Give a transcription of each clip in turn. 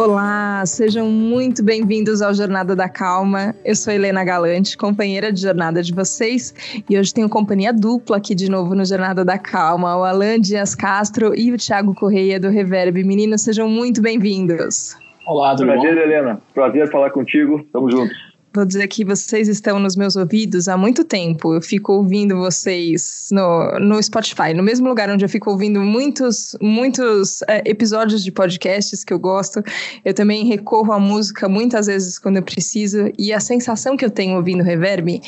Olá, sejam muito bem-vindos ao Jornada da Calma. Eu sou Helena Galante, companheira de jornada de vocês, e hoje tenho companhia dupla aqui de novo no Jornada da Calma, o Alan Dias Castro e o Thiago Correia do Reverb. Meninos, sejam muito bem-vindos. Olá, tudo Prazer, bom? Helena. Prazer falar contigo. Tamo juntos. Vou dizer que vocês estão nos meus ouvidos há muito tempo. Eu fico ouvindo vocês no, no Spotify, no mesmo lugar onde eu fico ouvindo muitos, muitos é, episódios de podcasts que eu gosto. Eu também recorro à música muitas vezes quando eu preciso. E a sensação que eu tenho ouvindo Reverb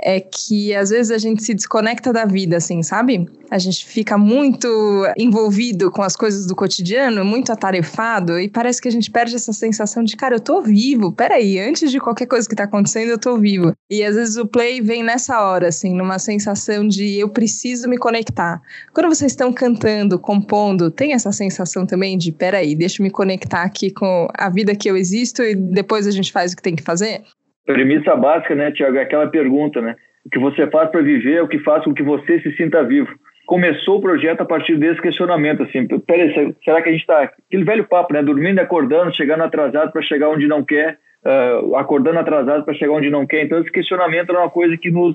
é que às vezes a gente se desconecta da vida, assim, sabe? A gente fica muito envolvido com as coisas do cotidiano, muito atarefado, e parece que a gente perde essa sensação de, cara, eu tô vivo, peraí, antes de qualquer coisa que tá acontecendo, eu tô vivo. E às vezes o play vem nessa hora, assim, numa sensação de eu preciso me conectar. Quando vocês estão cantando, compondo, tem essa sensação também de, peraí, deixa eu me conectar aqui com a vida que eu existo e depois a gente faz o que tem que fazer? Premissa básica, né, Tiago, é aquela pergunta, né? O que você faz para viver é o que faz com que você se sinta vivo. Começou o projeto a partir desse questionamento, assim, peraí, será que a gente está... Aquele velho papo, né? Dormindo e acordando, chegando atrasado para chegar onde não quer, uh, acordando atrasado para chegar onde não quer. Então, esse questionamento era uma coisa que nos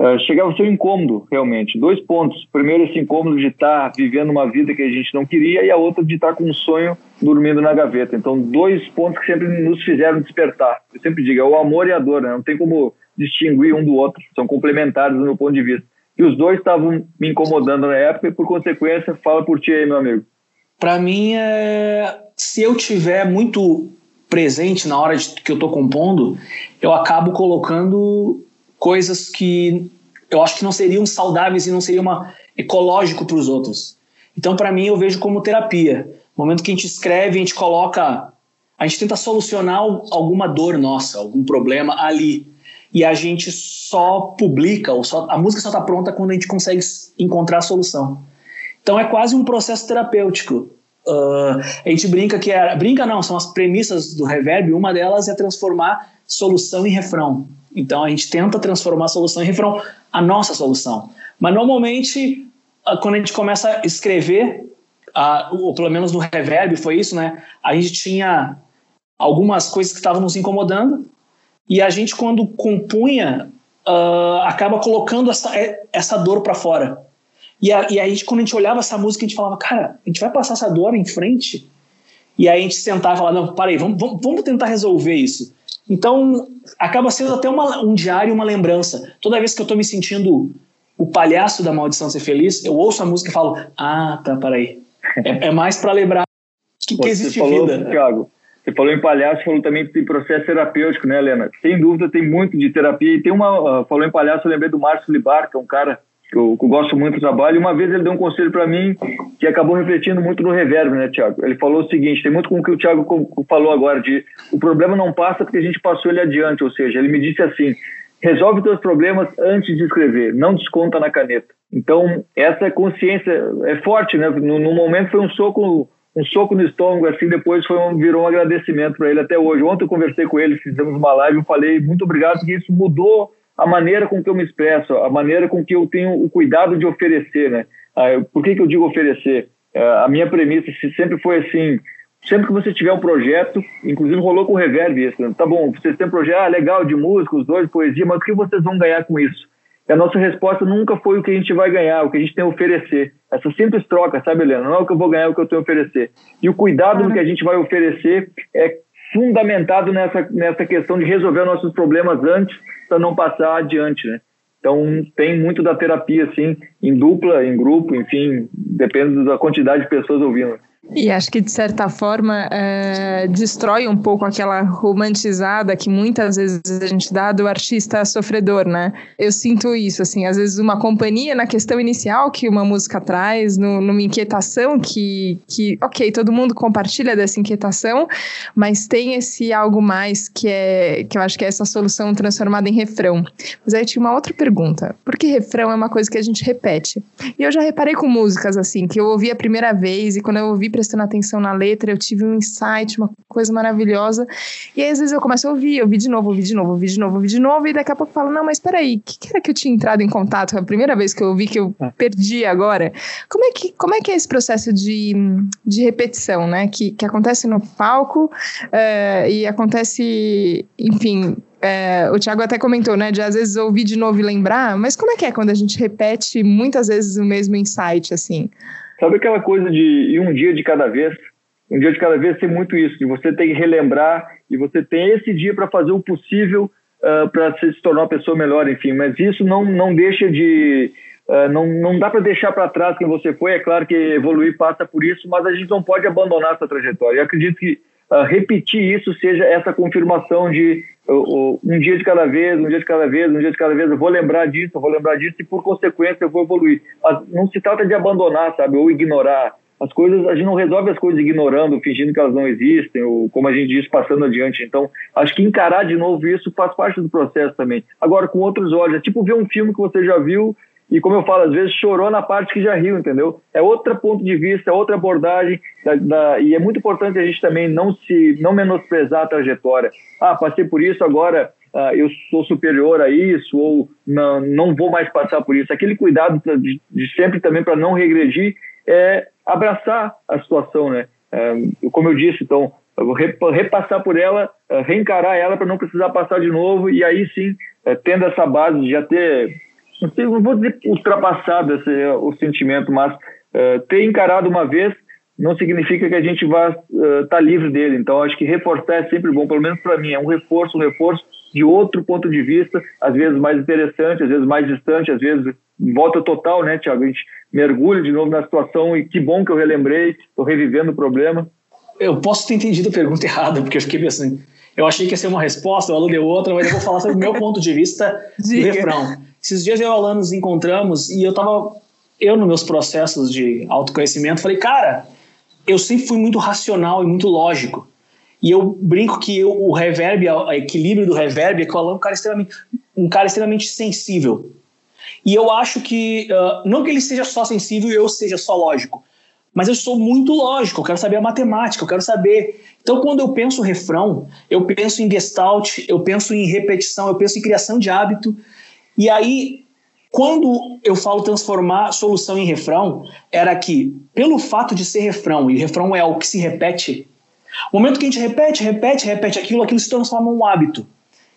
Uh, chegava a ser um incômodo, realmente. Dois pontos. Primeiro, esse incômodo de estar tá vivendo uma vida que a gente não queria, e a outra de estar tá com um sonho dormindo na gaveta. Então, dois pontos que sempre nos fizeram despertar. Eu sempre digo, é o amor e a dor, né? Não tem como distinguir um do outro. São complementares do meu ponto de vista. E os dois estavam me incomodando na época, e por consequência, fala por ti aí, meu amigo. Para mim, é... se eu tiver muito presente na hora de... que eu estou compondo, eu acabo colocando coisas que eu acho que não seriam saudáveis e não seria uma ecológico para os outros. Então, para mim, eu vejo como terapia. No momento que a gente escreve, a gente coloca, a gente tenta solucionar alguma dor nossa, algum problema ali. E a gente só publica, ou só, a música só está pronta quando a gente consegue encontrar a solução. Então, é quase um processo terapêutico. Uh, a gente brinca que é. Brinca não, são as premissas do reverb. Uma delas é transformar solução em refrão. Então a gente tenta transformar a solução em refrão, a nossa solução. Mas normalmente, ah, quando a gente começa a escrever, ou pelo menos no reverb foi isso, né? A gente tinha algumas coisas que estavam nos incomodando e a gente quando compunha uh, acaba colocando essa, é, essa dor para fora. E, a, e aí quando a gente olhava essa música a gente falava, cara, a gente vai passar essa dor em frente? E aí a gente sentava falava, não, parei, vamos, vamos, vamos tentar resolver isso. Então, acaba sendo até uma, um diário, uma lembrança. Toda vez que eu estou me sentindo o palhaço da maldição ser feliz, eu ouço a música e falo: Ah, tá, peraí. É, é mais para lembrar que, que existe falou, vida. Thiago, você falou em palhaço, falou também de processo terapêutico, né, Helena? Sem dúvida, tem muito de terapia. E tem uma. Uh, falou em palhaço, eu lembrei do Márcio Libar, que é um cara que eu, que eu, gosto muito do trabalho. E uma vez ele deu um conselho para mim que acabou refletindo muito no reverb, né, Tiago? Ele falou o seguinte: tem muito com o que o Tiago falou agora, de o problema não passa porque a gente passou ele adiante. Ou seja, ele me disse assim: resolve seus problemas antes de escrever, não desconta na caneta. Então, essa consciência é forte, né? No, no momento foi um soco. Um soco no estômago, assim, depois foi um, virou um agradecimento para ele até hoje. Ontem eu conversei com ele, fizemos uma live, eu falei muito obrigado, porque isso mudou a maneira com que eu me expresso, a maneira com que eu tenho o cuidado de oferecer, né? Ah, por que, que eu digo oferecer? Ah, a minha premissa sempre foi assim, sempre que você tiver um projeto, inclusive rolou com o Reverb isso, né? tá bom, vocês têm um projeto, ah, legal, de música, os dois, poesia, mas o que vocês vão ganhar com isso? E a nossa resposta nunca foi o que a gente vai ganhar, o que a gente tem a oferecer. Essa simples troca, sabe, Helena? Não é o que eu vou ganhar, é o que eu tenho a oferecer. E o cuidado do que a gente vai oferecer é fundamentado nessa, nessa questão de resolver nossos problemas antes para não passar adiante, né? Então tem muito da terapia assim, em dupla, em grupo, enfim, depende da quantidade de pessoas ouvindo. E acho que, de certa forma, é, destrói um pouco aquela romantizada que muitas vezes a gente dá do artista sofredor, né? Eu sinto isso, assim, às vezes uma companhia na questão inicial que uma música traz, no, numa inquietação que, que, ok, todo mundo compartilha dessa inquietação, mas tem esse algo mais que é, que eu acho que é essa solução transformada em refrão. Mas aí tinha uma outra pergunta, porque refrão é uma coisa que a gente repete. E eu já reparei com músicas, assim, que eu ouvi a primeira vez e quando eu ouvi prestando atenção na letra, eu tive um insight, uma coisa maravilhosa. E aí, às vezes eu começo a ouvir, ouvir de novo, ouvir de novo, ouvir de novo, ouvir de novo, e daqui a pouco eu falo, não, mas peraí, o que, que era que eu tinha entrado em contato? A primeira vez que eu ouvi que eu é. perdi agora. Como é que, como é, que é esse processo de, de repetição, né? Que, que acontece no palco uh, e acontece, enfim, é, o Thiago até comentou, né, de às vezes ouvir de novo e lembrar, mas como é que é quando a gente repete muitas vezes o mesmo insight, assim? Sabe aquela coisa de um dia de cada vez? Um dia de cada vez tem muito isso, de você ter que relembrar e você tem esse dia para fazer o possível uh, para se tornar uma pessoa melhor, enfim. Mas isso não, não deixa de. Uh, não, não dá para deixar para trás quem você foi. É claro que evoluir passa por isso, mas a gente não pode abandonar essa trajetória. Eu acredito que uh, repetir isso seja essa confirmação de uh, um dia de cada vez, um dia de cada vez, um dia de cada vez, eu vou lembrar disso, eu vou lembrar disso e por consequência eu vou evoluir. Mas não se trata de abandonar, sabe, ou ignorar. As coisas, a gente não resolve as coisas ignorando, fingindo que elas não existem, ou como a gente diz, passando adiante. Então, acho que encarar de novo isso faz parte do processo também. Agora, com outros olhos, é tipo ver um filme que você já viu e como eu falo, às vezes chorou na parte que já riu, entendeu? É outro ponto de vista, é outra abordagem, da, da, e é muito importante a gente também não se não menosprezar a trajetória. Ah, passei por isso, agora ah, eu sou superior a isso, ou não, não vou mais passar por isso. Aquele cuidado de, de sempre também para não regredir é abraçar a situação, né? É, como eu disse, então, repassar por ela, é, reencarar ela para não precisar passar de novo, e aí sim, é, tendo essa base de já ter não, sei, não vou dizer ultrapassado esse, o sentimento, mas uh, ter encarado uma vez não significa que a gente vá estar uh, tá livre dele. Então, acho que reforçar é sempre bom, pelo menos para mim. É um reforço, um reforço de outro ponto de vista, às vezes mais interessante, às vezes mais distante, às vezes volta total, né, Tiago? A gente mergulha de novo na situação e que bom que eu relembrei, estou revivendo o problema. Eu posso ter entendido a pergunta errada, porque eu fiquei pensando. Eu achei que ia ser uma resposta, o Alu deu outra, mas eu vou falar sobre o meu ponto de vista do refrão. Esses dias eu e o Alan nos encontramos e eu tava, eu nos meus processos de autoconhecimento, falei, cara, eu sempre fui muito racional e muito lógico. E eu brinco que eu, o reverb, o equilíbrio do reverb é que o Alan é um cara extremamente, um cara extremamente sensível. E eu acho que, uh, não que ele seja só sensível e eu seja só lógico, mas eu sou muito lógico, eu quero saber a matemática, eu quero saber. Então, quando eu penso refrão, eu penso em gestalt, eu penso em repetição, eu penso em criação de hábito, e aí, quando eu falo transformar solução em refrão, era que, pelo fato de ser refrão, e refrão é o que se repete, o momento que a gente repete, repete, repete aquilo, aquilo se transforma em um hábito.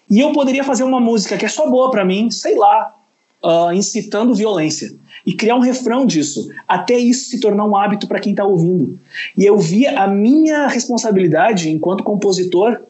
E eu poderia fazer uma música que é só boa para mim, sei lá, uh, incitando violência. E criar um refrão disso, até isso se tornar um hábito para quem está ouvindo. E eu via a minha responsabilidade enquanto compositor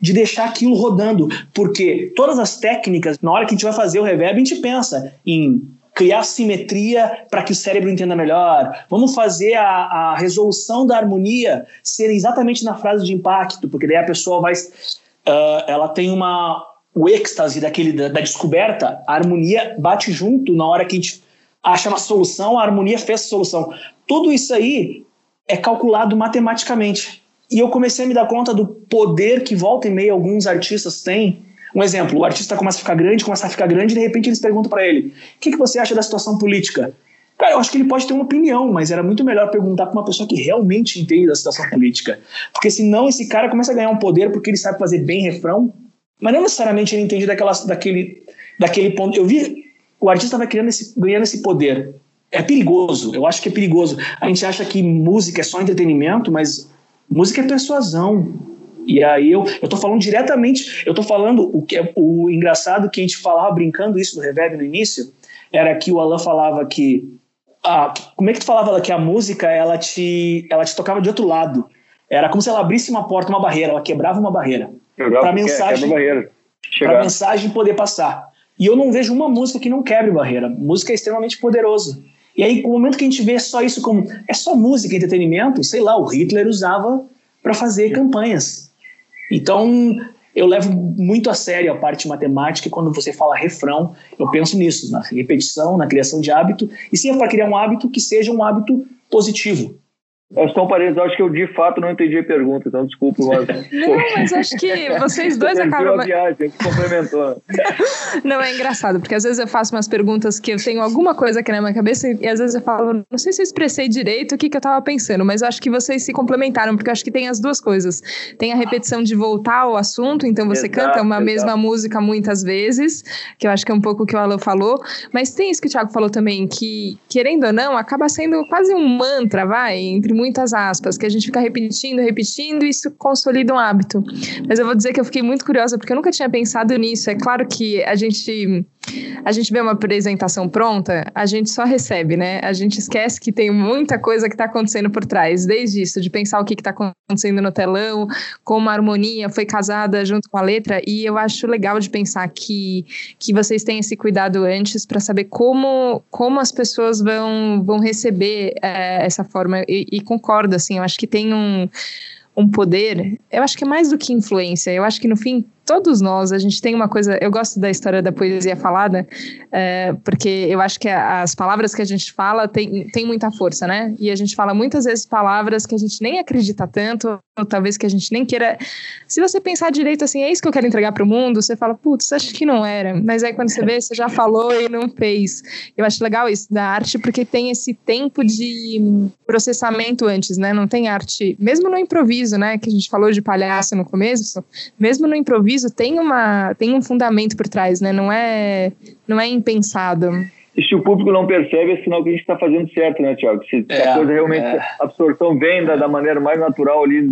de deixar aquilo rodando, porque todas as técnicas, na hora que a gente vai fazer o reverb, a gente pensa em criar simetria para que o cérebro entenda melhor. Vamos fazer a, a, resolução da harmonia ser exatamente na frase de impacto, porque daí a pessoa vai, uh, ela tem uma o êxtase daquele da, da, descoberta, a harmonia bate junto na hora que a gente acha uma solução, a harmonia fez a solução. Tudo isso aí é calculado matematicamente. E eu comecei a me dar conta do poder que volta e meia alguns artistas têm. Um exemplo, o artista começa a ficar grande, começa a ficar grande, e de repente eles perguntam para ele: o que, que você acha da situação política? Cara, eu acho que ele pode ter uma opinião, mas era muito melhor perguntar para uma pessoa que realmente entende da situação política. Porque senão esse cara começa a ganhar um poder porque ele sabe fazer bem refrão, mas não necessariamente ele entende daquela, daquele, daquele ponto. Eu vi o artista vai criando esse, ganhando esse poder. É perigoso, eu acho que é perigoso. A gente acha que música é só entretenimento, mas Música é persuasão. E aí eu, eu tô falando diretamente, eu tô falando o que é o engraçado que a gente falava brincando isso do reverb no início, era que o Alan falava que a, como é que tu falava que a música ela te ela te tocava de outro lado. Era como se ela abrisse uma porta, uma barreira, ela quebrava uma barreira. Para mensagem, para mensagem poder passar. E eu não vejo uma música que não quebre barreira. Música é extremamente poderosa. E aí, no momento que a gente vê só isso como é só música, entretenimento, sei lá, o Hitler usava para fazer campanhas. Então, eu levo muito a sério a parte matemática e quando você fala refrão, eu penso nisso, na repetição, na criação de hábito, e se é para criar um hábito, que seja um hábito positivo. É só um parênteses, acho que eu de fato não entendi a pergunta, então desculpa. Mas... não, mas acho que vocês dois acabam. A viagem, gente complementou. não, é engraçado, porque às vezes eu faço umas perguntas que eu tenho alguma coisa aqui na minha cabeça e às vezes eu falo, não sei se eu expressei direito o que, que eu tava pensando, mas eu acho que vocês se complementaram, porque eu acho que tem as duas coisas. Tem a repetição de voltar ao assunto, então você exato, canta uma exato. mesma música muitas vezes, que eu acho que é um pouco o que o Alan falou, mas tem isso que o Thiago falou também, que querendo ou não, acaba sendo quase um mantra, vai, entre muitas aspas, que a gente fica repetindo, repetindo e isso consolida um hábito. Mas eu vou dizer que eu fiquei muito curiosa porque eu nunca tinha pensado nisso. É claro que a gente a gente vê uma apresentação pronta, a gente só recebe, né? A gente esquece que tem muita coisa que está acontecendo por trás, desde isso, de pensar o que está acontecendo no telão, como a harmonia foi casada junto com a letra, e eu acho legal de pensar que, que vocês têm esse cuidado antes para saber como, como as pessoas vão, vão receber é, essa forma, e, e concordo, assim, eu acho que tem um um poder, eu acho que é mais do que influência. Eu acho que no fim todos nós, a gente tem uma coisa. Eu gosto da história da poesia falada, é, porque eu acho que as palavras que a gente fala tem, tem muita força, né? E a gente fala muitas vezes palavras que a gente nem acredita tanto, ou talvez que a gente nem queira. Se você pensar direito assim, é isso que eu quero entregar para o mundo, você fala, putz, acho que não era. Mas aí quando você vê, você já falou e não fez. Eu acho legal isso da arte, porque tem esse tempo de processamento antes, né? Não tem arte, mesmo no improviso, né? Que a gente falou de palhaço no começo, mesmo no improviso improviso tem, uma, tem um fundamento por trás, né? Não é, não é impensado. E se o público não percebe, é sinal que a gente está fazendo certo, né, Tiago? Se, é, a coisa realmente, é. a absorção vem da, da maneira mais natural ali,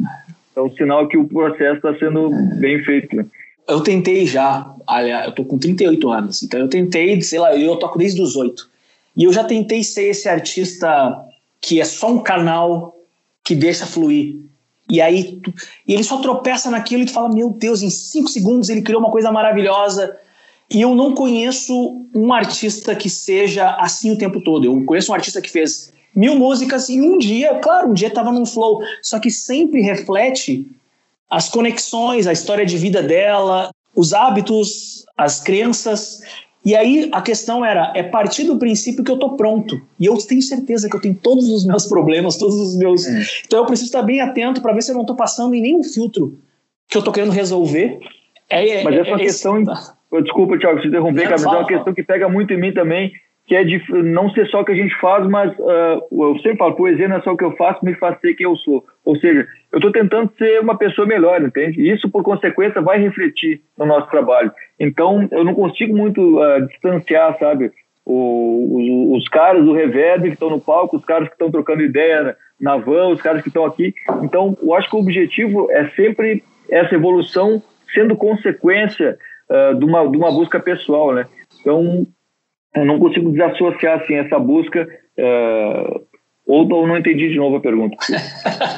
é um sinal que o processo está sendo bem feito. Eu tentei já, aliás, eu tô com 38 anos, então eu tentei, sei lá, eu toco desde os 8. E eu já tentei ser esse artista que é só um canal que deixa fluir. E aí e ele só tropeça naquilo e tu fala: Meu Deus, em cinco segundos ele criou uma coisa maravilhosa. E eu não conheço um artista que seja assim o tempo todo. Eu conheço um artista que fez mil músicas e um dia, claro, um dia estava num flow, só que sempre reflete as conexões, a história de vida dela, os hábitos, as crenças. E aí a questão era, é partir do princípio que eu tô pronto. E eu tenho certeza que eu tenho todos os meus problemas, todos os meus. É. Então eu preciso estar bem atento para ver se eu não tô passando em nenhum filtro que eu tô querendo resolver. É, é mas essa é, questão. Desculpa, Thiago, se interromper, cara, mas é uma questão que pega muito em mim também, que é de não ser só o que a gente faz, mas uh, eu sempre falo, poesia não é só o que eu faço, me faz ser quem eu sou. Ou seja, eu estou tentando ser uma pessoa melhor, entende? E isso, por consequência, vai refletir no nosso trabalho. Então, eu não consigo muito uh, distanciar, sabe, o, os, os, caras do reverb que estão no palco, os caras que estão trocando ideia na van, os caras que estão aqui. Então, eu acho que o objetivo é sempre essa evolução sendo consequência uh, de, uma, de uma busca pessoal, né? Então, eu não consigo desassociar assim essa busca uh, ou, ou não entendi de novo a pergunta.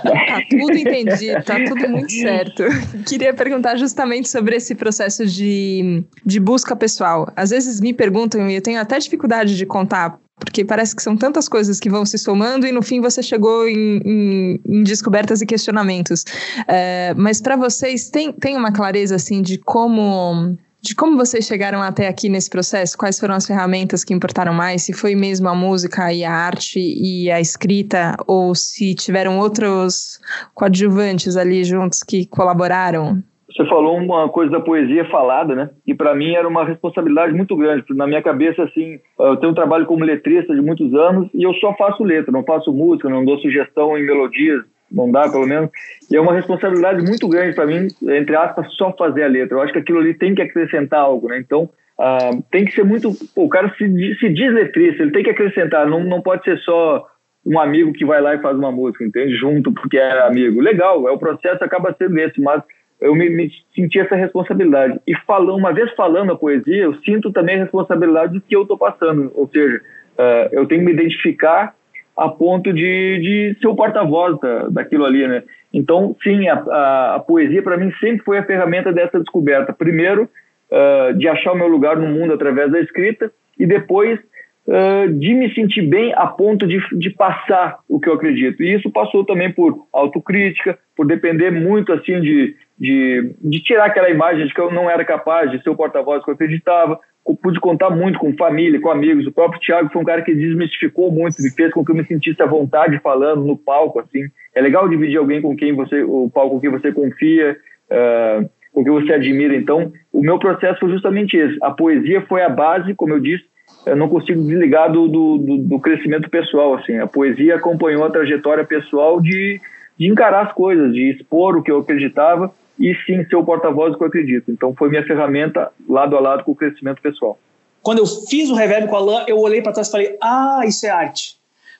tá tudo entendido, tá tudo muito certo. Queria perguntar justamente sobre esse processo de, de busca pessoal. Às vezes me perguntam, e eu tenho até dificuldade de contar, porque parece que são tantas coisas que vão se somando e no fim você chegou em, em, em descobertas e questionamentos. É, mas para vocês, tem, tem uma clareza assim de como de como vocês chegaram até aqui nesse processo, quais foram as ferramentas que importaram mais, se foi mesmo a música e a arte e a escrita, ou se tiveram outros coadjuvantes ali juntos que colaboraram? Você falou uma coisa da poesia falada, né? E para mim era uma responsabilidade muito grande. Na minha cabeça, assim, eu tenho um trabalho como letrista de muitos anos e eu só faço letra, não faço música, não dou sugestão em melodias, não dá, pelo menos. E é uma responsabilidade muito grande para mim, entre aspas, só fazer a letra. Eu acho que aquilo ali tem que acrescentar algo, né? Então, uh, tem que ser muito. Pô, o cara se, se diz letrista, ele tem que acrescentar, não, não pode ser só um amigo que vai lá e faz uma música, entende? Junto porque é amigo. Legal, é o processo acaba sendo esse, mas eu me, me senti essa responsabilidade. E falando, uma vez falando a poesia, eu sinto também a responsabilidade do que eu estou passando. Ou seja, uh, eu tenho que me identificar a ponto de, de ser o porta-voz da, daquilo ali, né? Então, sim, a, a, a poesia para mim sempre foi a ferramenta dessa descoberta. Primeiro, uh, de achar o meu lugar no mundo através da escrita e depois uh, de me sentir bem a ponto de, de passar o que eu acredito. E isso passou também por autocrítica, por depender muito assim de, de, de tirar aquela imagem de que eu não era capaz de ser o porta-voz que eu acreditava, pude contar muito com família, com amigos. O próprio Thiago foi um cara que desmistificou muito, me fez com que eu me sentisse à vontade falando no palco, assim. É legal dividir alguém com quem você, o palco com quem você confia, uh, com quem você admira. Então, o meu processo foi justamente esse. A poesia foi a base, como eu disse, eu não consigo desligar do, do, do, do crescimento pessoal, assim. A poesia acompanhou a trajetória pessoal de, de encarar as coisas, de expor o que eu acreditava e sim ser o porta-voz do que eu acredito. Então foi minha ferramenta lado a lado com o crescimento pessoal. Quando eu fiz o reverb com a Alain, eu olhei para trás e falei: ah, isso é arte.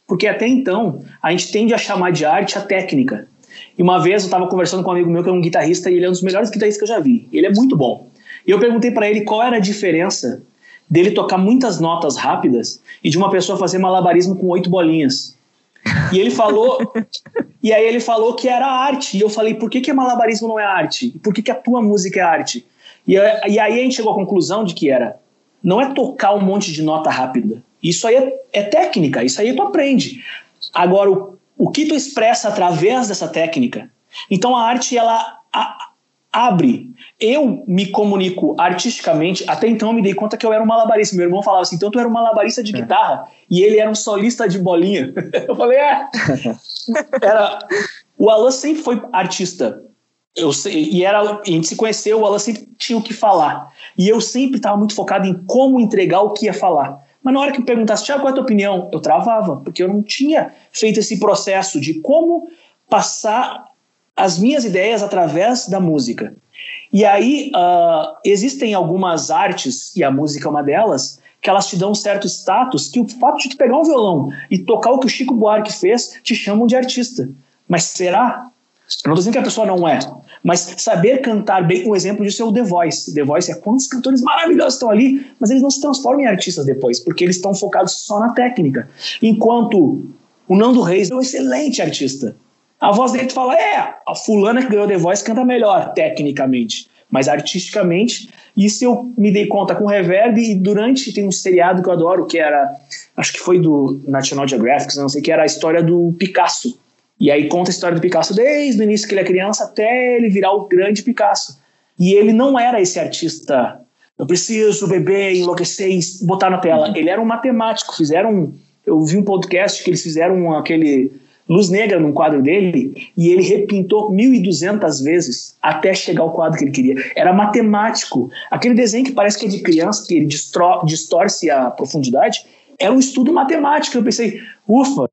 Porque até então, a gente tende a chamar de arte a técnica. E uma vez eu estava conversando com um amigo meu que é um guitarrista e ele é um dos melhores guitarristas que eu já vi. Ele é muito bom. E eu perguntei para ele qual era a diferença dele tocar muitas notas rápidas e de uma pessoa fazer malabarismo com oito bolinhas. E ele falou, e aí ele falou que era arte. E eu falei, por que, que malabarismo não é arte? E por que, que a tua música é arte? E, e aí a gente chegou à conclusão de que era, não é tocar um monte de nota rápida. Isso aí é, é técnica, isso aí tu aprende. Agora, o, o que tu expressa através dessa técnica? Então a arte, ela a, abre. Eu me comunico artisticamente, até então eu me dei conta que eu era um malabarista. Meu irmão falava assim, então tu era um malabarista de é. guitarra e ele era um solista de bolinha. eu falei, é. era... O Alan sempre foi artista. Eu sei, e era, a gente se conheceu, o Alan sempre tinha o que falar. E eu sempre estava muito focado em como entregar o que ia falar. Mas na hora que eu perguntasse, Tiago, qual é a tua opinião? Eu travava, porque eu não tinha feito esse processo de como passar as minhas ideias através da música. E aí uh, existem algumas artes, e a música é uma delas, que elas te dão um certo status que o fato de tu pegar um violão e tocar o que o Chico Buarque fez te chamam de artista. Mas será? Eu não estou dizendo que a pessoa não é, mas saber cantar bem, um exemplo disso é o The Voice. The Voice é quantos cantores maravilhosos estão ali, mas eles não se transformam em artistas depois, porque eles estão focados só na técnica. Enquanto o Nando Reis é um excelente artista, a voz dele fala, é, a fulana que ganhou The Voice canta melhor, tecnicamente, mas artisticamente. Isso eu me dei conta com reverb e durante tem um seriado que eu adoro, que era, acho que foi do National Geographic, não sei, que era a história do Picasso. E aí conta a história do Picasso desde o início que ele é criança até ele virar o grande Picasso. E ele não era esse artista, eu preciso beber, enlouquecer e botar na tela. Uhum. Ele era um matemático, fizeram, eu vi um podcast que eles fizeram aquele luz negra num quadro dele e ele repintou 1.200 vezes até chegar ao quadro que ele queria. Era matemático. Aquele desenho que parece que é de criança, que ele distorce a profundidade, era um estudo matemático. Eu pensei, ufa,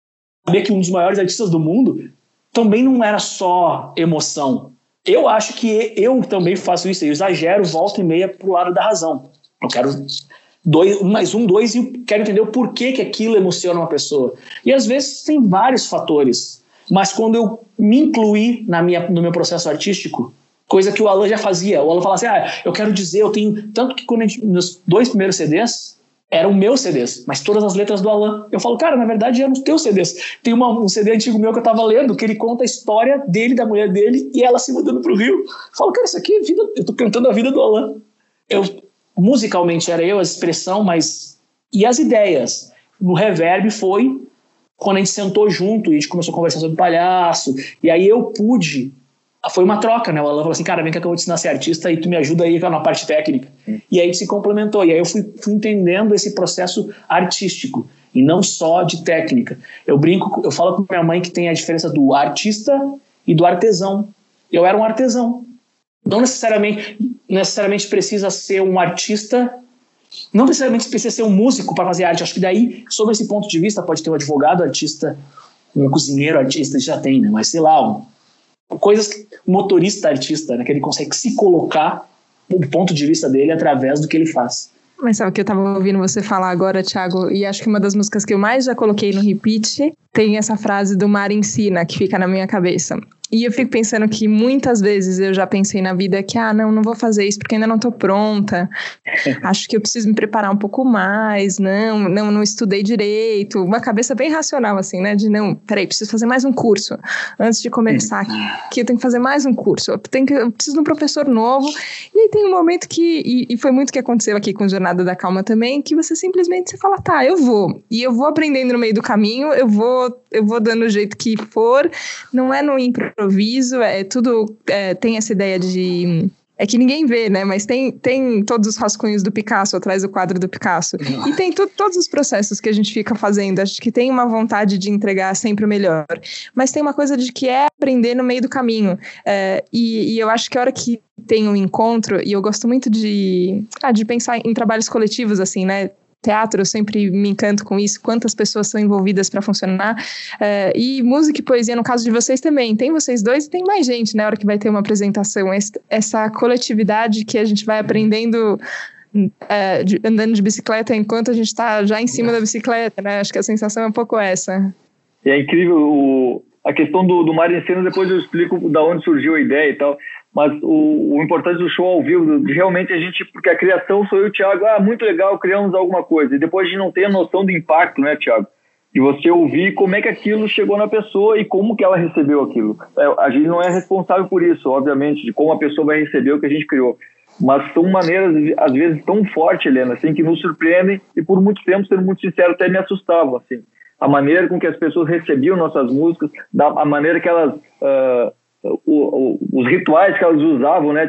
saber que um dos maiores artistas do mundo também não era só emoção. Eu acho que eu também faço isso, eu exagero, volta e meia pro lado da razão. Eu quero dois, um mais um, dois, e quero entender o porquê que aquilo emociona uma pessoa. E às vezes tem vários fatores, mas quando eu me incluí na minha, no meu processo artístico, coisa que o Alan já fazia, o Alan falava assim, ah, eu quero dizer, eu tenho, tanto que quando gente, meus dois primeiros CDs, eram meus CDs, mas todas as letras do Alan. Eu falo, cara, na verdade eram os teus CDs. Tem uma, um CD antigo meu que eu tava lendo, que ele conta a história dele, da mulher dele, e ela se mudando pro Rio. Eu falo, cara, isso aqui é vida, eu tô cantando a vida do Alan. Eu musicalmente era eu a expressão, mas e as ideias? No reverb foi quando a gente sentou junto e a gente começou a conversar sobre palhaço, e aí eu pude foi uma troca, né? O Alan falou assim, cara, vem cá que eu vou te ensinar a ser artista e tu me ajuda aí na parte técnica. Hum. E aí se complementou. E aí eu fui, fui, entendendo esse processo artístico e não só de técnica. Eu brinco, eu falo com minha mãe que tem a diferença do artista e do artesão. Eu era um artesão não necessariamente, necessariamente precisa ser um artista, não necessariamente precisa ser um músico para fazer arte. Acho que daí, sobre esse ponto de vista, pode ter um advogado artista, um cozinheiro artista, já tem, né? Mas sei lá, um, coisas, um motorista artista, né? Que ele consegue se colocar o ponto de vista dele através do que ele faz. Mas sabe o que eu estava ouvindo você falar agora, Thiago? E acho que uma das músicas que eu mais já coloquei no repeat tem essa frase do Mar Ensina, que fica na minha cabeça. E eu fico pensando que muitas vezes eu já pensei na vida que, ah, não, não vou fazer isso porque ainda não tô pronta. Acho que eu preciso me preparar um pouco mais. Não, não, não estudei direito. Uma cabeça bem racional, assim, né? De não, peraí, preciso fazer mais um curso. Antes de começar que eu tenho que fazer mais um curso. Eu, tenho que, eu preciso de um professor novo. E aí tem um momento que, e, e foi muito que aconteceu aqui com Jornada da Calma também, que você simplesmente você fala, tá, eu vou. E eu vou aprendendo no meio do caminho, eu vou, eu vou dando o jeito que for. Não é no impro improviso, é tudo é, tem essa ideia de é que ninguém vê, né? Mas tem, tem todos os rascunhos do Picasso atrás do quadro do Picasso. E tem tu, todos os processos que a gente fica fazendo. Acho que tem uma vontade de entregar sempre o melhor. Mas tem uma coisa de que é aprender no meio do caminho. É, e, e, eu acho que a hora que tem um encontro, e eu gosto muito de, ah, de pensar em trabalhos coletivos, assim, né? Teatro, eu sempre me encanto com isso, quantas pessoas são envolvidas para funcionar. Uh, e música e poesia, no caso de vocês também, tem vocês dois e tem mais gente na né, hora que vai ter uma apresentação. Essa coletividade que a gente vai aprendendo uh, de, andando de bicicleta enquanto a gente está já em cima da bicicleta, né? Acho que a sensação é um pouco essa. é incrível o, a questão do, do Mar em Cena, depois eu explico da onde surgiu a ideia e tal mas o, o, importante do show ao vivo, de realmente a gente, porque a criação sou eu e o Thiago, ah, muito legal, criamos alguma coisa, e depois a gente não tem a noção do impacto, né, Thiago? De você ouvir como é que aquilo chegou na pessoa e como que ela recebeu aquilo. É, a gente não é responsável por isso, obviamente, de como a pessoa vai receber o que a gente criou. Mas são maneiras, às vezes, tão fortes, Helena, assim, que nos surpreendem e por muito tempo, sendo muito sincero, até me assustavam, assim. A maneira com que as pessoas recebiam nossas músicas, a maneira que elas... Uh, o, o, os rituais que elas usavam, né,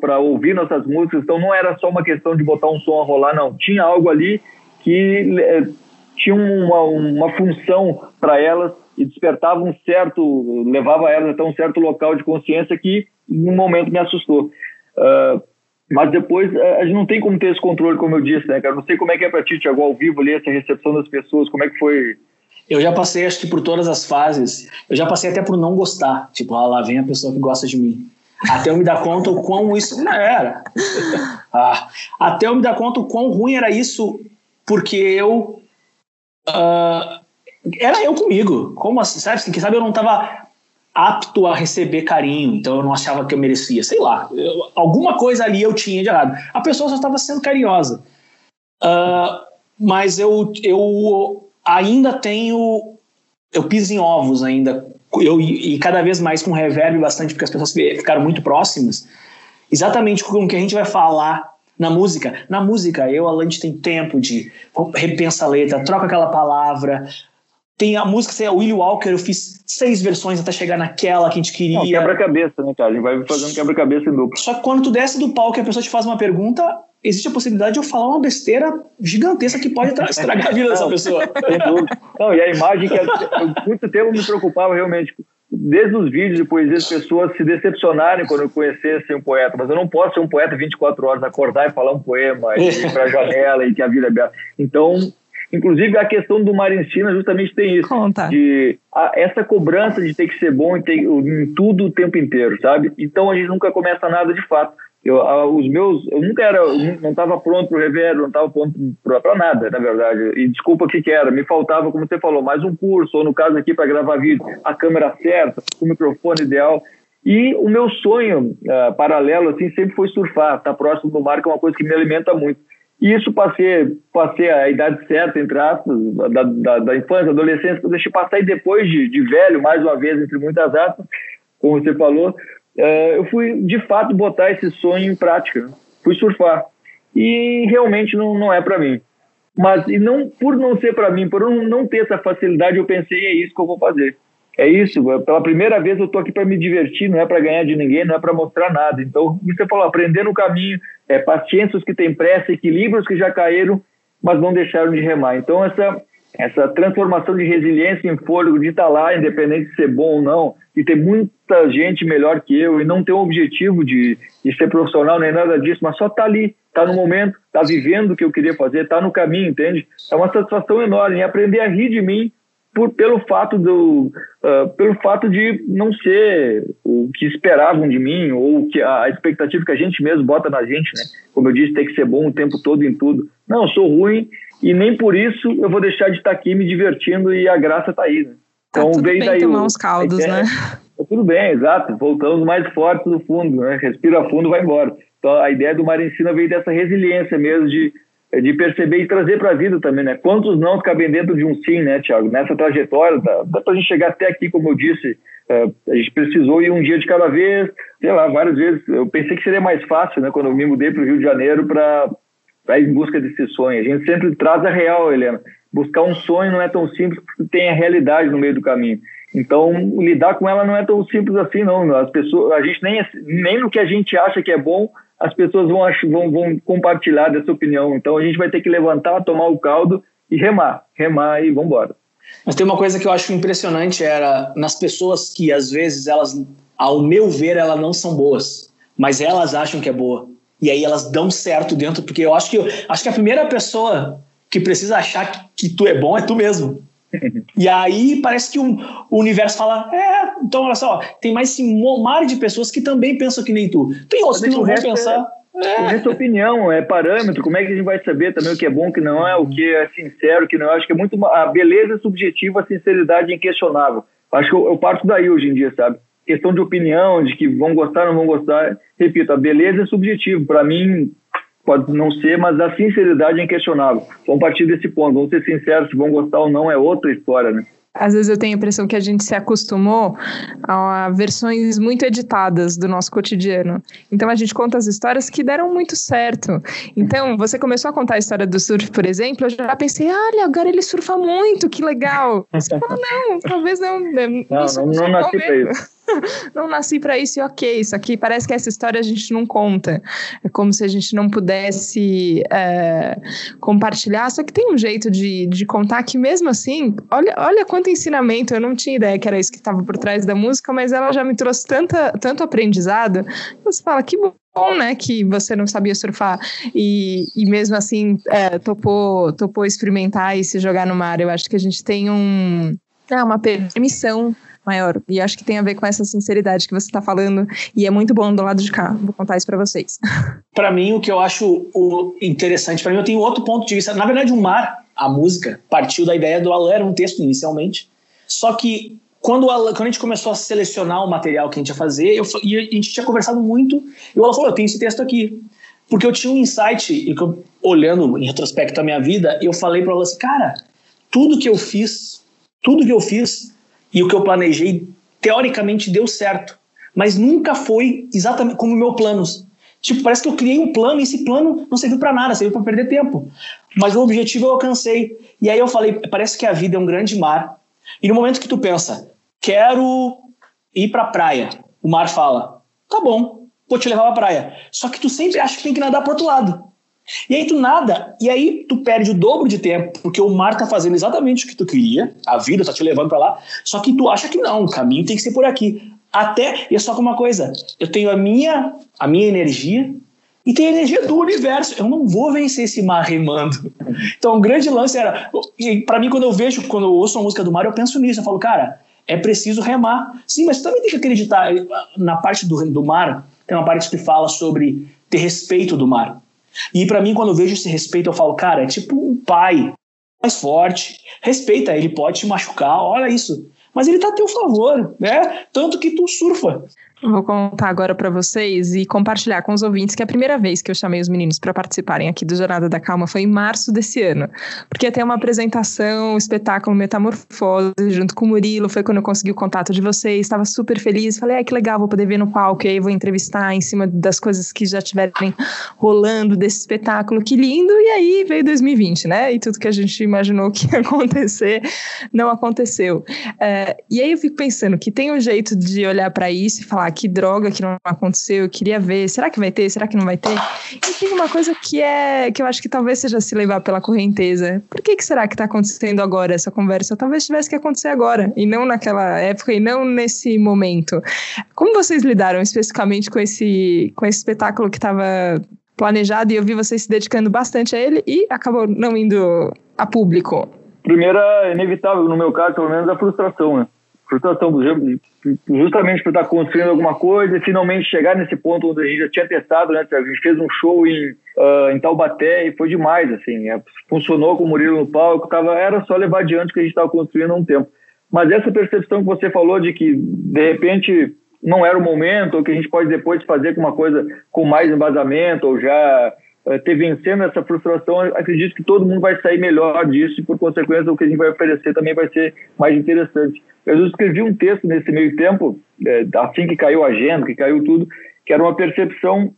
para ouvir nossas músicas. Então não era só uma questão de botar um som a rolar, não. Tinha algo ali que é, tinha uma, uma função para elas e despertava um certo, levava elas até um certo local de consciência que, um momento, me assustou. Uh, mas depois a gente não tem como ter esse controle, como eu disse, né, cara? Não sei como é que é para ti, Tiago, ao vivo ali, essa recepção das pessoas, como é que foi eu já passei, acho que por todas as fases. Eu já passei até por não gostar. Tipo, ah, lá vem a pessoa que gosta de mim. Até eu me dar conta o quão isso. Não era. Ah, até eu me dar conta o quão ruim era isso, porque eu. Uh, era eu comigo. Como assim? Sabe? Quem sabe eu não estava apto a receber carinho, então eu não achava que eu merecia. Sei lá. Eu, alguma coisa ali eu tinha de errado. A pessoa só estava sendo carinhosa. Uh, mas eu, eu ainda tenho. Eu piso em ovos ainda. Eu, e cada vez mais com reverb bastante, porque as pessoas ficaram muito próximas. Exatamente com o que a gente vai falar na música. Na música, eu, a gente tem tempo de repensar a letra, troca aquela palavra. Tem a música, sei, a Willie Walker, eu fiz seis versões até chegar naquela que a gente queria. Quebra-cabeça, né, cara? A gente vai fazendo quebra-cabeça em duplo. Só que quando tu desce do palco e a pessoa te faz uma pergunta, existe a possibilidade de eu falar uma besteira gigantesca que pode estragar a vida dessa pessoa. Não, e a imagem que por muito tempo me preocupava realmente, desde os vídeos de poesia, as pessoas se decepcionarem quando eu conhecesse um poeta, mas eu não posso ser um poeta 24 horas, acordar e falar um poema, e ir para a janela e que a vida é bela. Então, Inclusive, a questão do Marincina justamente tem isso. Conta. De a, essa cobrança de ter que ser bom em, ter, em, tudo o tempo inteiro, sabe? Então, a gente nunca começa nada de fato. Eu, os meus, eu nunca era, não estava pronto para o reverso, não estava pronto para nada, na verdade. E desculpa o que, que era, me faltava, como você falou, mais um curso, ou no caso aqui para gravar vídeo, a câmera certa, o microfone ideal. E o meu sonho uh, paralelo, assim, sempre foi surfar, estar tá próximo do mar, que é uma coisa que me alimenta muito. E isso passei, passei a idade certa, entre aspas, da, da, da infância, adolescência, eu deixei passar e depois de, de velho, mais uma vez, entre muitas aspas, como você falou, eu fui de fato botar esse sonho em prática. Fui surfar. E realmente não, não é para mim. Mas e não por não ser para mim, por não ter essa facilidade, eu pensei, é isso que eu vou fazer. É isso, pela primeira vez eu tô aqui para me divertir, não é para ganhar de ninguém, não é para mostrar nada. Então, você falou, aprender no caminho, é, paciência os que têm pressa, equilíbrios que já caíram, mas não deixaram de remar. Então, essa essa transformação de resiliência em fôlego, de estar lá, independente de ser bom ou não, e ter muita gente melhor que eu, e não ter um objetivo de, de ser profissional nem nada disso, mas só estar tá ali, estar tá no momento, estar tá vivendo o que eu queria fazer, estar no caminho, entende? É uma satisfação enorme, e aprender a rir de mim por, pelo fato do uh, pelo fato de não ser o que esperavam de mim ou que a, a expectativa que a gente mesmo bota na gente, né? Como eu disse, tem que ser bom o tempo todo em tudo. Não, eu sou ruim e nem por isso eu vou deixar de estar aqui me divertindo e a graça está aí, né? Tá então tá tudo bem daí tomar o, uns caldos, né? Tá tudo bem, exato. Voltamos mais fortes do fundo, né? Respira fundo, vai embora. Então a ideia do Mar Ensina veio dessa resiliência mesmo de de perceber e trazer para a vida também, né? Quantos não cabem dentro de um sim, né, Tiago? Nessa trajetória, dá para a gente chegar até aqui, como eu disse, é, a gente precisou ir um dia de cada vez, sei lá, várias vezes. Eu pensei que seria mais fácil, né, quando eu me mudei para o Rio de Janeiro para ir em busca desse sonho. A gente sempre traz a real, Helena. buscar um sonho não é tão simples porque tem a realidade no meio do caminho. Então, lidar com ela não é tão simples assim, não. As pessoas, a gente nem, nem no que a gente acha que é bom, as pessoas vão, vão, vão compartilhar dessa opinião. Então, a gente vai ter que levantar, tomar o caldo e remar, remar e vamos embora. Mas tem uma coisa que eu acho impressionante era nas pessoas que às vezes elas, ao meu ver, elas não são boas, mas elas acham que é boa. E aí elas dão certo dentro, porque eu acho que acho que a primeira pessoa que precisa achar que, que tu é bom é tu mesmo. E aí parece que um, o universo fala: é, então olha só, tem mais esse mar de pessoas que também pensam que nem tu. Tem outros que não vão pensar. É. O resto é opinião, é parâmetro. Como é que a gente vai saber também o que é bom, o que não é, o que é sincero, o que não é? Acho que é muito. A beleza é subjetiva, a sinceridade é inquestionável. Acho que eu, eu parto daí hoje em dia, sabe? Questão de opinião, de que vão gostar ou não vão gostar. Repito, a beleza é subjetiva. Para mim, pode não ser, mas a sinceridade é inquestionável. Vamos partir desse ponto. Vamos ser sinceros, se vão gostar ou não é outra história, né? Às vezes eu tenho a impressão que a gente se acostumou a versões muito editadas do nosso cotidiano. Então a gente conta as histórias que deram muito certo. Então, você começou a contar a história do surf, por exemplo, eu já pensei, olha, agora ele surfa muito, que legal. Você fala, não, talvez não. Não, não, não, não nasci pra isso. não nasci para isso e ok, isso aqui parece que essa história a gente não conta. É como se a gente não pudesse é, compartilhar, só que tem um jeito de, de contar que mesmo assim, olha, olha quanto ensinamento, eu não tinha ideia que era isso que estava por trás da música, mas ela já me trouxe tanta, tanto aprendizado, você fala, que bom bom, né, que você não sabia surfar e, e mesmo assim é, topou, topou experimentar e se jogar no mar. Eu acho que a gente tem um, é, uma permissão maior. E acho que tem a ver com essa sinceridade que você está falando. E é muito bom do lado de cá. Vou contar isso para vocês. Para mim, o que eu acho interessante, para mim, eu tenho outro ponto de vista. Na verdade, o Mar, a música, partiu da ideia do Alan, era um texto inicialmente. Só que quando, Alan, quando a gente começou a selecionar o material que a gente ia fazer, eu, e a gente tinha conversado muito, e o Alan falou: Eu tenho esse texto aqui. Porque eu tinha um insight, e que eu, olhando em retrospecto a minha vida, eu falei para ela assim: Cara, tudo que eu fiz, tudo que eu fiz e o que eu planejei, teoricamente, deu certo. Mas nunca foi exatamente como meu plano. Tipo, parece que eu criei um plano e esse plano não serviu para nada, serviu para perder tempo. Mas o objetivo eu alcancei. E aí eu falei, parece que a vida é um grande mar. E no momento que tu pensa, quero ir para a praia, o mar fala, tá bom, vou te levar para praia. Só que tu sempre acha que tem que nadar para outro lado. E aí tu nada, e aí tu perde o dobro de tempo, porque o mar tá fazendo exatamente o que tu queria, a vida tá te levando para lá, só que tu acha que não, o caminho tem que ser por aqui. Até, e é só com uma coisa, eu tenho a minha, a minha energia e tem a energia do universo. Eu não vou vencer esse mar remando. Então, o grande lance era, para mim quando eu vejo, quando eu ouço a música do mar, eu penso nisso, eu falo, cara, é preciso remar. Sim, mas tu também tem que acreditar na parte do, do mar, tem uma parte que fala sobre ter respeito do mar. E para mim, quando eu vejo esse respeito, eu falo, cara, é tipo um pai mais forte. Respeita, ele pode te machucar, olha isso. Mas ele tá a teu favor, né? Tanto que tu surfa. Vou contar agora para vocês e compartilhar com os ouvintes que a primeira vez que eu chamei os meninos para participarem aqui do Jornada da Calma foi em março desse ano, porque tem uma apresentação, um espetáculo Metamorfose junto com o Murilo, foi quando eu consegui o contato de vocês, estava super feliz, falei, ah, que legal, vou poder ver no palco, e aí vou entrevistar em cima das coisas que já estiverem rolando desse espetáculo, que lindo, e aí veio 2020, né, e tudo que a gente imaginou que ia acontecer, não aconteceu. É, e aí eu fico pensando que tem um jeito de olhar para isso e falar, ah, que droga que não aconteceu, eu queria ver, será que vai ter, será que não vai ter? E tem uma coisa que é, que eu acho que talvez seja se levar pela correnteza. Por que, que será que está acontecendo agora essa conversa? Talvez tivesse que acontecer agora, e não naquela época, e não nesse momento. Como vocês lidaram especificamente com esse, com esse espetáculo que estava planejado e eu vi vocês se dedicando bastante a ele e acabou não indo a público? Primeiro, é inevitável, no meu caso, pelo menos, a frustração, né? frustração justamente por estar construindo alguma coisa e finalmente chegar nesse ponto onde a gente já tinha testado, né? A gente fez um show em, uh, em Taubaté e foi demais, assim, é, funcionou com o Murilo no palco, tava, era só levar adiante o que a gente estava construindo há um tempo. Mas essa percepção que você falou de que, de repente, não era o momento, ou que a gente pode depois fazer com uma coisa com mais embasamento, ou já ter vencendo essa frustração, acredito que todo mundo vai sair melhor disso e, por consequência, o que a gente vai oferecer também vai ser mais interessante. Eu escrevi um texto nesse meio tempo, é, assim que caiu a agenda, que caiu tudo, que era uma percepção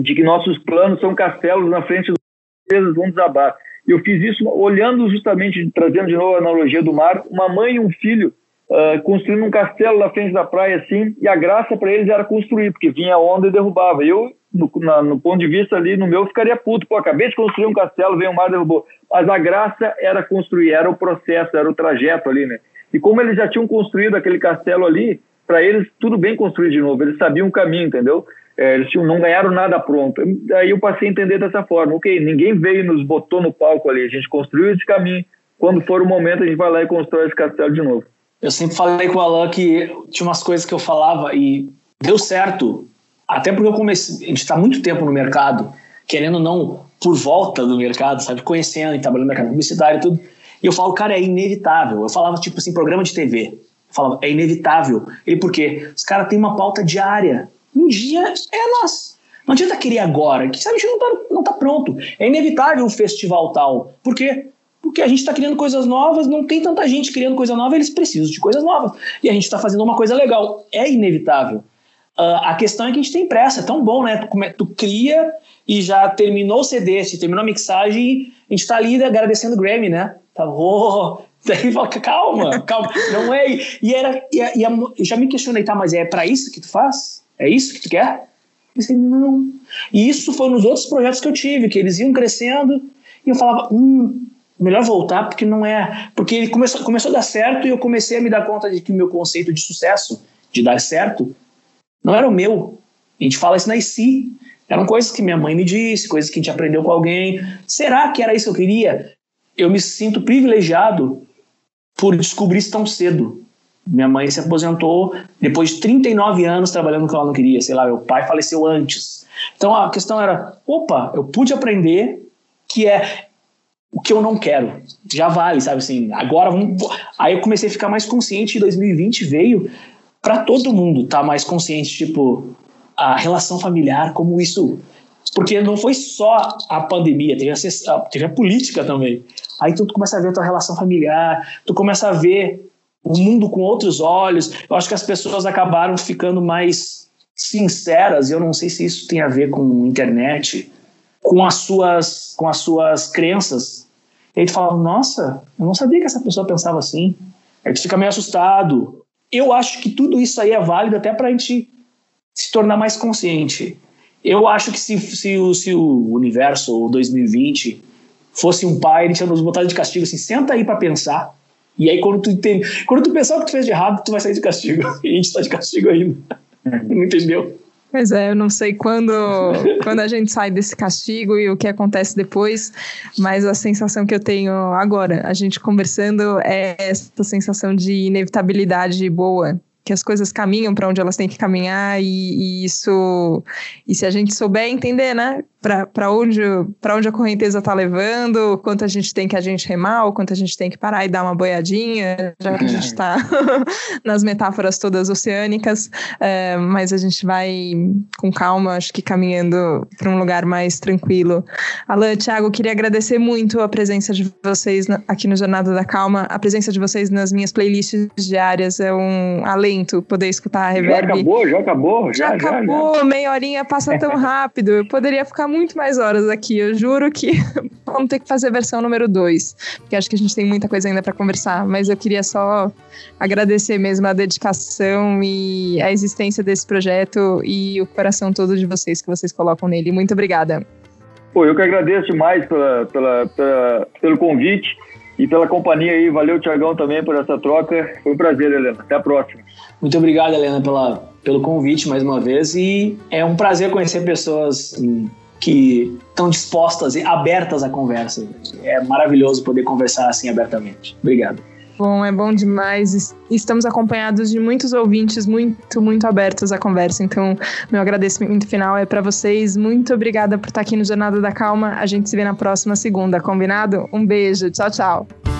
de que nossos planos são castelos na frente dos empresas vão desabar. E eu fiz isso olhando justamente, trazendo de novo a analogia do mar, uma mãe e um filho uh, construindo um castelo na frente da praia assim, e a graça para eles era construir, porque vinha a onda e derrubava. Eu, no, na, no, ponto de vista ali, no meu, ficaria puto. Pô, acabei de construir um castelo, veio o mar e derrubou. Mas a graça era construir, era o processo, era o trajeto ali, né? E como eles já tinham construído aquele castelo ali, para eles tudo bem construir de novo, eles sabiam o caminho, entendeu? É, eles tinham, não ganharam nada pronto. Daí eu passei a entender dessa forma. Ok, ninguém veio e nos botou no palco ali. A gente construiu esse caminho. Quando for o momento, a gente vai lá e constrói esse castelo de novo. Eu sempre falei com o Alan que tinha umas coisas que eu falava e deu certo. Até porque eu comecei. A gente está muito tempo no mercado, querendo não por volta do mercado, sabe? Conhecendo e trabalhando no mercado publicitário e tudo. E eu falo, cara, é inevitável. Eu falava, tipo assim, programa de TV. Eu falava, é inevitável. Ele, por quê? Os caras têm uma pauta diária um dia é nós. Não adianta querer agora, que sabe, a gente não está não tá pronto. É inevitável um festival tal. Por quê? Porque a gente está criando coisas novas, não tem tanta gente criando coisa nova, eles precisam de coisas novas. E a gente está fazendo uma coisa legal. É inevitável. Uh, a questão é que a gente tem pressa, é tão bom, né? Tu, tu cria e já terminou o CD, terminou a mixagem, a gente está ali agradecendo o Grammy, né? Tá, oh, daí fala, calma, calma, não é. E, era, e, e, já me questionei, tá, mas é para isso que tu faz? É isso que tu quer? Eu pensei, não. E isso foi nos outros projetos que eu tive, que eles iam crescendo e eu falava, hum, melhor voltar porque não é. Porque ele começou, começou a dar certo e eu comecei a me dar conta de que o meu conceito de sucesso, de dar certo, não era o meu. A gente fala isso na IC. Eram coisas que minha mãe me disse, coisas que a gente aprendeu com alguém. Será que era isso que eu queria? Eu me sinto privilegiado por descobrir isso tão cedo. Minha mãe se aposentou depois de 39 anos trabalhando com o que ela não queria. Sei lá, meu pai faleceu antes. Então a questão era: opa, eu pude aprender que é o que eu não quero. Já vale, sabe assim? Agora vamos. Aí eu comecei a ficar mais consciente. E 2020 veio para todo mundo estar tá mais consciente, tipo, a relação familiar, como isso. Porque não foi só a pandemia, teve a, teve a política também. Aí tu começa a ver a tua relação familiar, tu começa a ver o mundo com outros olhos. Eu acho que as pessoas acabaram ficando mais sinceras, e eu não sei se isso tem a ver com internet, com as suas, com as suas crenças. E aí tu fala, nossa, eu não sabia que essa pessoa pensava assim. Aí tu fica meio assustado. Eu acho que tudo isso aí é válido até para a gente se tornar mais consciente. Eu acho que se, se, o, se o universo, ou 2020, fosse um pai, ele tinha nos botado de castigo assim, senta aí para pensar e aí, quando tu, entende, quando tu pensar o que tu fez de errado, tu vai sair de castigo. E a gente está de castigo ainda. Não entendeu? Pois é, eu não sei quando, quando a gente sai desse castigo e o que acontece depois, mas a sensação que eu tenho agora, a gente conversando, é essa sensação de inevitabilidade boa que as coisas caminham para onde elas têm que caminhar e, e, isso e se a gente souber entender, né, para onde onde a correnteza está levando, quanto a gente tem que a gente remar, quanto a gente tem que parar e dar uma boiadinha, já que a gente está nas metáforas todas oceânicas, é, mas a gente vai com calma, acho que caminhando para um lugar mais tranquilo. Alan, Thiago, queria agradecer muito a presença de vocês aqui no Jornada da Calma, a presença de vocês nas minhas playlists diárias é um além poder escutar a reverb. Já acabou, já acabou. Já, já acabou, já, já. meia horinha passa tão rápido. Eu poderia ficar muito mais horas aqui. Eu juro que vamos ter que fazer a versão número 2, porque acho que a gente tem muita coisa ainda para conversar. Mas eu queria só agradecer mesmo a dedicação e a existência desse projeto e o coração todo de vocês que vocês colocam nele. Muito obrigada. Pô, eu que agradeço demais pela, pela, pela pelo convite e pela companhia aí. Valeu, Tiagão, também por essa troca. Foi um prazer, Helena. Até a próxima. Muito obrigado, Helena, pela, pelo convite mais uma vez. E é um prazer conhecer pessoas que estão dispostas e abertas à conversa. É maravilhoso poder conversar assim abertamente. Obrigado. Bom, é bom demais. Estamos acompanhados de muitos ouvintes muito, muito abertos à conversa. Então, meu agradecimento final é para vocês. Muito obrigada por estar aqui no Jornada da Calma. A gente se vê na próxima segunda, combinado? Um beijo. Tchau, tchau.